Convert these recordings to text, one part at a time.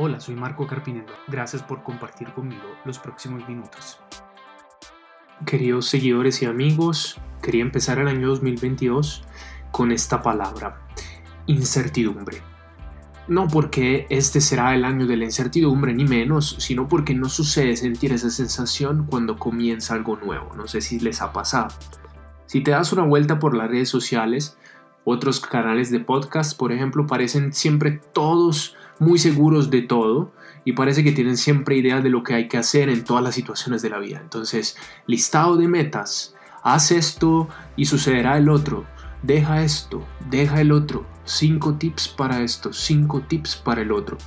Hola, soy Marco Carpinero. Gracias por compartir conmigo los próximos minutos. Queridos seguidores y amigos, quería empezar el año 2022 con esta palabra, incertidumbre. No porque este será el año de la incertidumbre ni menos, sino porque no sucede sentir esa sensación cuando comienza algo nuevo. No sé si les ha pasado. Si te das una vuelta por las redes sociales, otros canales de podcast, por ejemplo, parecen siempre todos muy seguros de todo y parece que tienen siempre idea de lo que hay que hacer en todas las situaciones de la vida. Entonces, listado de metas, haz esto y sucederá el otro, deja esto, deja el otro, cinco tips para esto, cinco tips para el otro.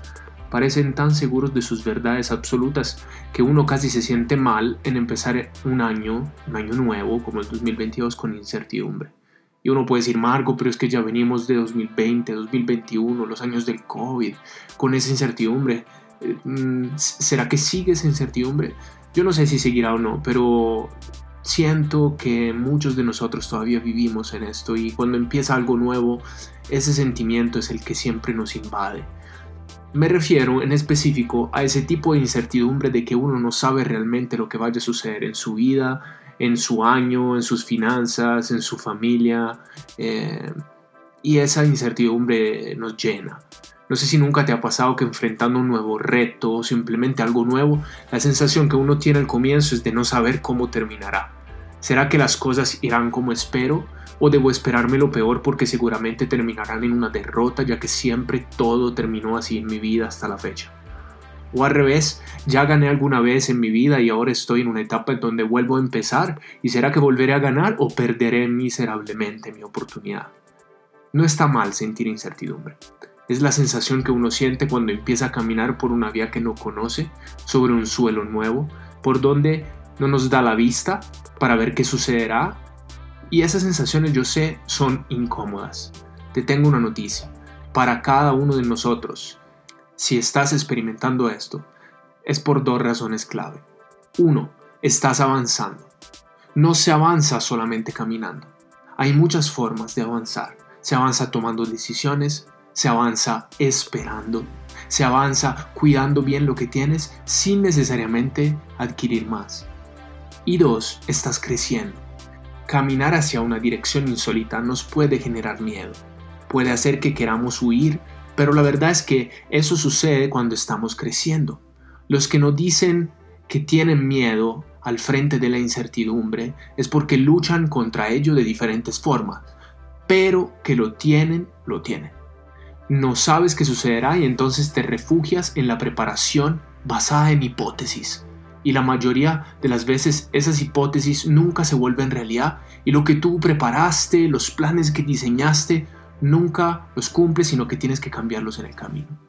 Parecen tan seguros de sus verdades absolutas que uno casi se siente mal en empezar un año, un año nuevo como el 2022 con incertidumbre. Y uno puede decir, Marco, pero es que ya venimos de 2020, 2021, los años del COVID, con esa incertidumbre. Eh, mm, ¿Será que sigue esa incertidumbre? Yo no sé si seguirá o no, pero siento que muchos de nosotros todavía vivimos en esto y cuando empieza algo nuevo, ese sentimiento es el que siempre nos invade. Me refiero en específico a ese tipo de incertidumbre de que uno no sabe realmente lo que vaya a suceder en su vida, en su año, en sus finanzas, en su familia. Eh, y esa incertidumbre nos llena. No sé si nunca te ha pasado que enfrentando un nuevo reto o simplemente algo nuevo, la sensación que uno tiene al comienzo es de no saber cómo terminará. ¿Será que las cosas irán como espero? ¿O debo esperarme lo peor porque seguramente terminarán en una derrota ya que siempre todo terminó así en mi vida hasta la fecha? O al revés, ya gané alguna vez en mi vida y ahora estoy en una etapa en donde vuelvo a empezar y será que volveré a ganar o perderé miserablemente mi oportunidad. No está mal sentir incertidumbre. Es la sensación que uno siente cuando empieza a caminar por una vía que no conoce, sobre un suelo nuevo, por donde no nos da la vista para ver qué sucederá. Y esas sensaciones yo sé son incómodas. Te tengo una noticia. Para cada uno de nosotros, si estás experimentando esto, es por dos razones clave. Uno, estás avanzando. No se avanza solamente caminando. Hay muchas formas de avanzar. Se avanza tomando decisiones, se avanza esperando, se avanza cuidando bien lo que tienes sin necesariamente adquirir más. Y dos, estás creciendo. Caminar hacia una dirección insólita nos puede generar miedo. Puede hacer que queramos huir pero la verdad es que eso sucede cuando estamos creciendo. Los que nos dicen que tienen miedo al frente de la incertidumbre es porque luchan contra ello de diferentes formas, pero que lo tienen, lo tienen. No sabes qué sucederá y entonces te refugias en la preparación basada en hipótesis. Y la mayoría de las veces esas hipótesis nunca se vuelven realidad y lo que tú preparaste, los planes que diseñaste, nunca los cumples, sino que tienes que cambiarlos en el camino.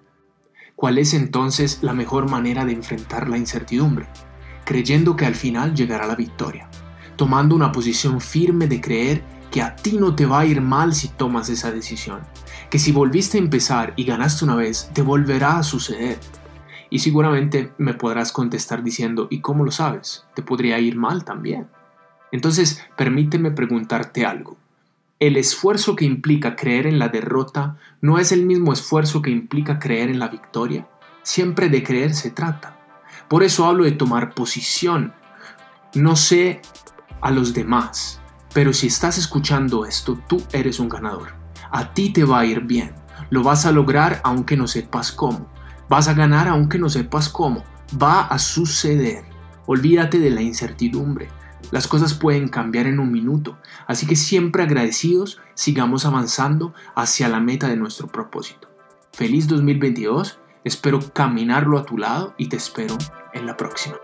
¿Cuál es entonces la mejor manera de enfrentar la incertidumbre? Creyendo que al final llegará la victoria, tomando una posición firme de creer que a ti no te va a ir mal si tomas esa decisión, que si volviste a empezar y ganaste una vez, te volverá a suceder. Y seguramente me podrás contestar diciendo, ¿y cómo lo sabes? Te podría ir mal también. Entonces, permíteme preguntarte algo el esfuerzo que implica creer en la derrota no es el mismo esfuerzo que implica creer en la victoria. Siempre de creer se trata. Por eso hablo de tomar posición. No sé a los demás, pero si estás escuchando esto, tú eres un ganador. A ti te va a ir bien. Lo vas a lograr aunque no sepas cómo. Vas a ganar aunque no sepas cómo. Va a suceder. Olvídate de la incertidumbre. Las cosas pueden cambiar en un minuto, así que siempre agradecidos sigamos avanzando hacia la meta de nuestro propósito. Feliz 2022, espero caminarlo a tu lado y te espero en la próxima.